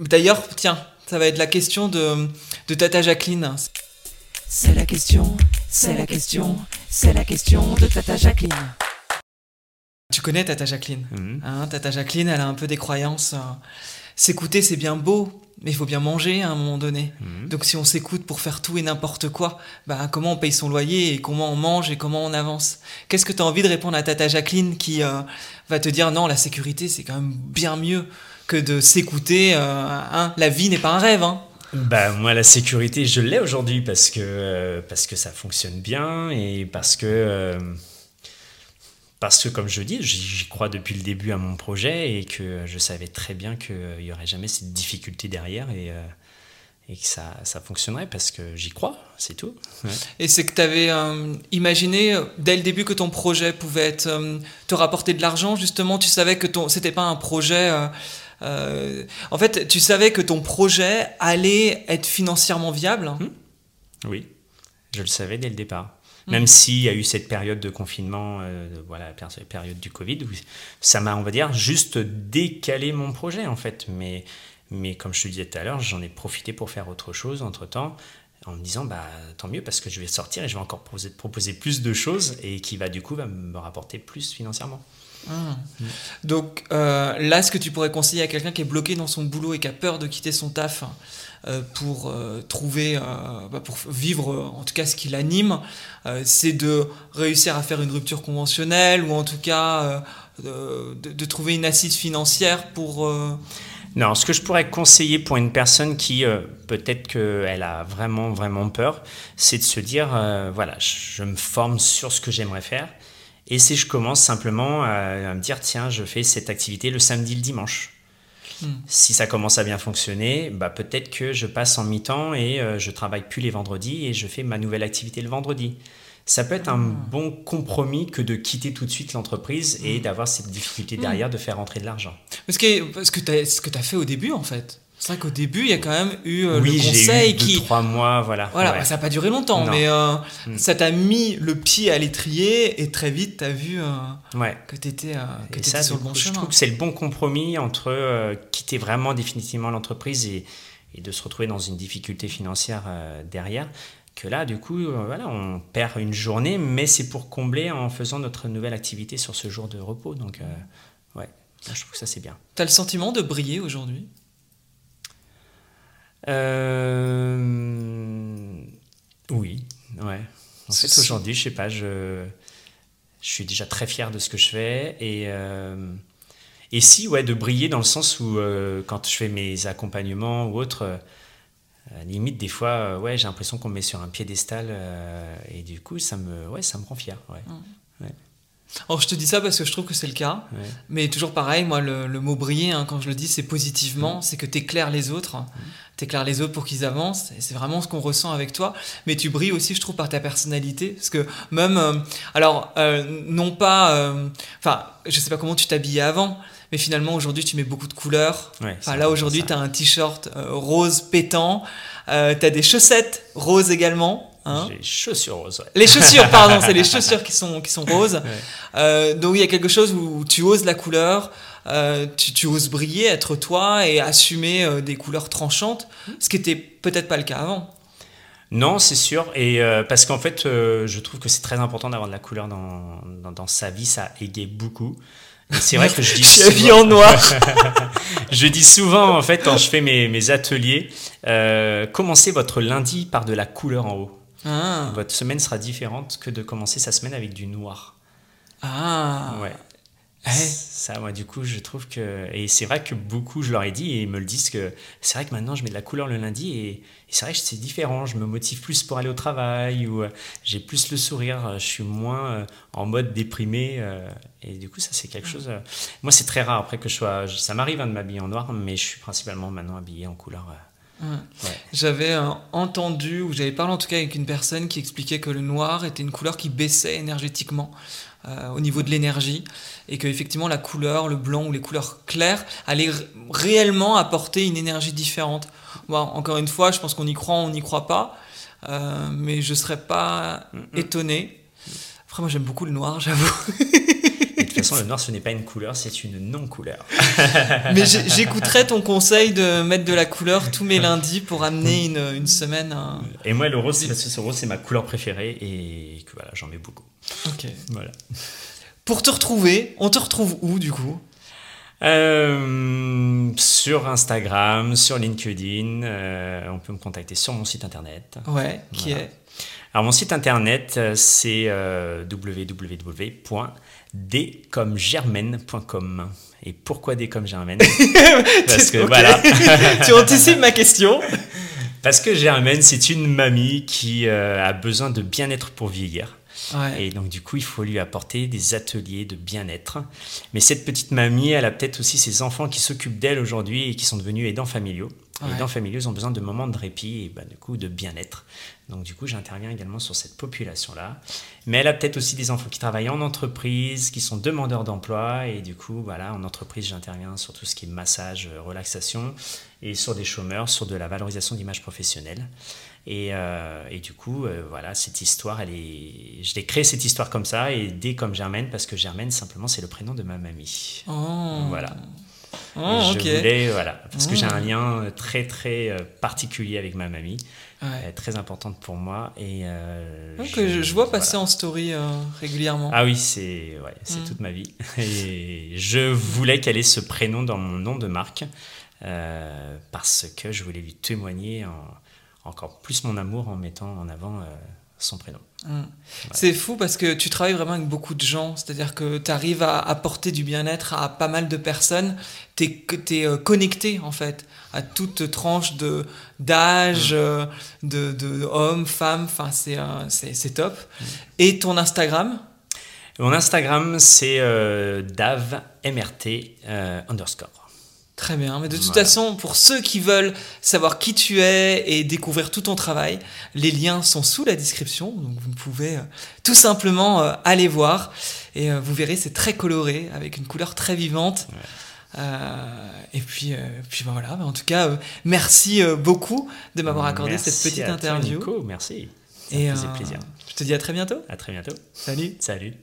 Speaker 1: d'ailleurs, tiens, ça va être la question de, de Tata Jacqueline.
Speaker 3: C'est la question, c'est la question, c'est la question de Tata Jacqueline.
Speaker 1: Tu connais Tata Jacqueline
Speaker 2: Mhm.
Speaker 1: Hein, Tata Jacqueline, elle a un peu des croyances. euh, S'écouter, c'est bien beau, mais il faut bien manger à un moment donné.
Speaker 2: Mhm.
Speaker 1: Donc si on s'écoute pour faire tout et n'importe quoi, bah, comment on paye son loyer et comment on mange et comment on avance? Qu'est-ce que tu as envie de répondre à Tata Jacqueline qui euh, va te dire non, la sécurité, c'est quand même bien mieux que de s'écouter. euh, hein, la vie n'est pas un rêve. Hein?
Speaker 2: Bah moi la sécurité je l'ai aujourd'hui parce que euh, parce que ça fonctionne bien et parce que euh, parce que comme je dis j'y crois depuis le début à mon projet et que je savais très bien qu'il y aurait jamais cette difficulté derrière et euh, et que ça, ça fonctionnerait parce que j'y crois, c'est tout. Ouais.
Speaker 1: Et c'est que tu avais imaginé euh, dès le début que ton projet pouvait être, euh, te rapporter de l'argent. Justement, tu savais que ton, c'était pas un projet. euh, euh, en fait, tu savais que ton projet allait être financièrement viable? hein.
Speaker 2: Oui, je le savais dès le départ.
Speaker 1: Mm.
Speaker 2: Même s'il y a eu cette période de confinement, euh, voilà, la péri- période du Covid, où ça m'a, on va dire, juste décalé mon projet en fait. Mais, mais comme je te disais tout à l'heure, j'en ai profité pour faire autre chose entre temps, en me disant, bah tant mieux parce que je vais sortir et je vais encore proposer, proposer plus de choses et qui va du coup va me rapporter plus financièrement.
Speaker 1: Ah. Donc euh, là, ce que tu pourrais conseiller à quelqu'un qui est bloqué dans son boulot et qui a peur de quitter son taf pour euh, trouver, euh, bah, pour vivre euh, en tout cas ce qui l'anime, euh, c'est de réussir à faire une rupture conventionnelle ou en tout cas euh, de, trouver une assise financière pour. euh,
Speaker 2: Non, ce que je pourrais conseiller pour une personne qui euh, peut-être qu'elle a vraiment vraiment peur, c'est de se dire euh, voilà, je, je me forme sur ce que j'aimerais faire et si je commence simplement à, à me dire tiens, je fais cette activité le samedi, le dimanche.
Speaker 1: Hmm.
Speaker 2: Si ça commence à bien fonctionner, bah peut-être que je passe en mi-temps et euh, je travaille plus les vendredis et je fais ma nouvelle activité le vendredi. Ça peut être un bon compromis que de quitter tout de suite l'entreprise et d'avoir cette difficulté derrière de faire rentrer de l'argent.
Speaker 1: Parce que, parce que tu ce que tu as fait au début en fait. C'est vrai qu'au début, il y a quand même eu euh,
Speaker 2: oui,
Speaker 1: le
Speaker 2: j'ai
Speaker 1: conseil
Speaker 2: eu deux,
Speaker 1: qui.
Speaker 2: trois mois, voilà.
Speaker 1: Voilà,
Speaker 2: ouais.
Speaker 1: bah, ça n'a pas duré longtemps,
Speaker 2: Non.
Speaker 1: mais euh,
Speaker 2: Mm.
Speaker 1: ça t'a mis le pied à l'étrier et très vite, tu as vu. euh,
Speaker 2: Ouais.
Speaker 1: que étais, t'étais
Speaker 2: ça,
Speaker 1: sur
Speaker 2: du
Speaker 1: le bon
Speaker 2: coup, je
Speaker 1: chemin.
Speaker 2: trouve que c'est le bon compromis entre euh, quitter vraiment définitivement l'entreprise et, et de se retrouver dans une difficulté financière euh, derrière. Que là, du coup, euh, voilà, on perd une journée, mais c'est pour combler en faisant notre nouvelle activité sur ce jour de repos. Donc, euh, ouais, je trouve que ça c'est bien.
Speaker 1: T'as le sentiment de briller aujourd'hui?
Speaker 2: Euh, oui, ouais, En fait, aujourd'hui, je sais pas, je, je suis déjà très fier de ce que je fais et euh, et si ouais de briller dans le sens où euh, quand je fais mes accompagnements ou autres limite des fois ouais j'ai l'impression qu'on me met sur un piédestal et du coup ça me ouais ça me rend fier ouais.
Speaker 1: Alors je te dis ça parce que je trouve que c'est le cas.
Speaker 2: Ouais.
Speaker 1: Mais toujours pareil, moi le, le mot briller, hein, quand je le dis, c'est positivement, c'est que t'éclaires les autres, t'éclaires les autres pour qu'ils avancent, et c'est vraiment ce qu'on ressent avec toi. Mais tu brilles aussi, je trouve, par ta personnalité, parce que même, euh, alors euh, non pas, euh, enfin, je sais pas comment tu t'habillais avant, mais finalement aujourd'hui tu mets beaucoup de couleurs.
Speaker 2: Ouais,
Speaker 1: Enfin
Speaker 2: c'est
Speaker 1: là aujourd'hui
Speaker 2: ça.
Speaker 1: t'as un t-shirt euh, rose pétant, euh, t'as des chaussettes roses également. Hein
Speaker 2: j'ai chaussures roses ouais.
Speaker 1: les chaussures, pardon, c'est les chaussures qui sont, qui sont roses.
Speaker 2: Ouais.
Speaker 1: Euh, donc il y a quelque chose où tu oses la couleur, euh, tu, tu oses briller, être toi et assumer euh, des couleurs tranchantes, ce qui était peut-être pas le cas avant.
Speaker 2: Non, c'est sûr. Et euh, parce qu'en fait, euh, je trouve que c'est très important d'avoir de la couleur dans, dans, dans sa vie. Ça égaye beaucoup. C'est vrai que je dis.
Speaker 1: Je
Speaker 2: souvent-
Speaker 1: en noir.
Speaker 2: je dis souvent, en fait, quand je fais mes, mes ateliers, euh, commencez votre lundi par de la couleur en haut.
Speaker 1: Ah,
Speaker 2: Votre semaine sera différente que de commencer sa semaine avec du noir.
Speaker 1: ah.
Speaker 2: Ouais.
Speaker 1: Eh,
Speaker 2: Ça, moi, du coup, je trouve que. Et c'est vrai que beaucoup, je leur ai dit, et ils me le disent que c'est vrai que maintenant, je mets de la couleur le lundi, et, et c'est vrai que c'est différent. Je me motive plus pour aller au travail, ou euh, j'ai plus le sourire, je suis moins euh, en mode déprimé. euh, et du coup, ça, c'est quelque chose. euh, moi, c'est très rare après que je sois. Ça m'arrive hein, de m'habiller en noir, mais je suis principalement maintenant habillé en couleur.
Speaker 1: Ouais.
Speaker 2: ouais.
Speaker 1: J'avais euh, entendu, ou j'avais parlé en tout cas avec une personne qui expliquait que le noir était une couleur qui baissait énergétiquement euh, au niveau de l'énergie, et que effectivement la couleur, le blanc ou les couleurs claires allaient réellement apporter une énergie différente. Bon, encore une fois, je pense qu'on y croit, on n'y croit pas, euh, mais je serais pas étonné. Après, moi j'aime beaucoup le noir, j'avoue.
Speaker 2: Toute façon, le noir, ce n'est pas une couleur, c'est une non-couleur.
Speaker 1: Mais j'écouterai ton conseil de mettre de la couleur tous mes lundis pour amener une, une semaine. à-
Speaker 2: Et moi, le rose, c'est parce que ce rose, c'est ma couleur préférée, et que voilà, j'en mets beaucoup.
Speaker 1: Ok.
Speaker 2: Voilà.
Speaker 1: Pour te retrouver, on te retrouve où du coup?
Speaker 2: Euh, sur Instagram, sur LinkedIn, euh, on peut me contacter sur mon site internet.
Speaker 1: Ouais, qui
Speaker 2: Voilà.
Speaker 1: est
Speaker 2: Alors mon site internet, euh, c'est euh, www.dcomgermaine.com. Et pourquoi D comme Germaine Parce que voilà,
Speaker 1: tu anticipes ma question.
Speaker 2: parce que Germaine, c'est une mamie qui euh, a besoin de bien-être pour vieillir.
Speaker 1: Ouais.
Speaker 2: Et donc, du coup, il faut lui apporter des ateliers de bien-être. Mais cette petite mamie, elle a peut-être aussi ses enfants qui s'occupent d'elle aujourd'hui et qui sont devenus aidants familiaux.
Speaker 1: Ouais.
Speaker 2: Les aidants familiaux ils ont besoin de moments de répit et bah, du coup de bien-être. Donc, du coup, j'interviens également sur cette population-là. Mais elle a peut-être aussi des enfants qui travaillent en entreprise, qui sont demandeurs d'emploi. Et du coup, voilà, en entreprise, j'interviens sur tout ce qui est massage, euh, relaxation et sur des chômeurs, sur de la valorisation d'image professionnelle. Et, euh, et du coup, euh, voilà, cette histoire, elle est... je l'ai créée cette histoire comme ça, et dès comme Germaine, parce que Germaine, simplement, c'est le prénom de ma mamie.
Speaker 1: Oh.
Speaker 2: Voilà.
Speaker 1: Oh.
Speaker 2: Je voulais, voilà, parce que j'ai
Speaker 1: Oh.
Speaker 2: un lien euh, très, très particulier avec ma mamie,
Speaker 1: Ouais.
Speaker 2: très importante pour moi. Et euh,
Speaker 1: Donc, je, je vois passer
Speaker 2: voilà.
Speaker 1: en story euh, régulièrement.
Speaker 2: Ah oui, c'est ouais,
Speaker 1: Mm.
Speaker 2: toute ma vie. Et je voulais qu'elle ait ce prénom dans mon nom de marque, euh, parce que je voulais lui témoigner en- encore plus mon amour en mettant en avant euh, son prénom.
Speaker 1: Mm. C'est fou parce que tu travailles vraiment avec beaucoup de gens, c'est-à-dire que tu arrives à apporter du bien-être à pas mal de personnes, tu es, connecté en fait à toute tranche de d'âge, euh, de, de hommes, femmes, enfin c'est euh, top. Et ton Instagram?
Speaker 2: Mon Instagram, c'est euh, davmrt euh, underscore.
Speaker 1: Très bien, mais de toute
Speaker 2: Voilà.
Speaker 1: façon, pour ceux qui veulent savoir qui tu es et découvrir tout ton travail, les liens sont sous la description, donc vous pouvez euh, tout simplement euh, aller voir et euh, vous verrez, c'est très coloré avec une couleur très vivante. Et puis, puis ben voilà, en tout cas, merci beaucoup de m'avoir accordé
Speaker 2: Merci
Speaker 1: cette petite
Speaker 2: à toi,
Speaker 1: interview.
Speaker 2: Nico, merci. Ça
Speaker 1: et
Speaker 2: plaisir.
Speaker 1: je te dis à très bientôt.
Speaker 2: À très bientôt.
Speaker 1: Salut.
Speaker 2: Salut.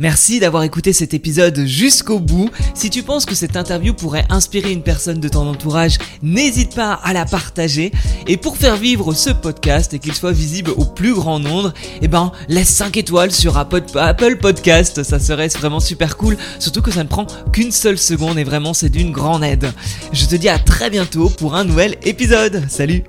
Speaker 3: Merci d'avoir écouté cet épisode jusqu'au bout. Si tu penses que cette interview pourrait inspirer une personne de ton entourage, n'hésite pas à la partager. Et pour faire vivre ce podcast et qu'il soit visible au plus grand nombre, eh ben, laisse 5 étoiles sur Apple Podcast. Ça serait vraiment super cool. Surtout que ça ne prend qu'une seule seconde et vraiment c'est d'une grande aide. Je te dis à très bientôt pour un nouvel épisode. Salut!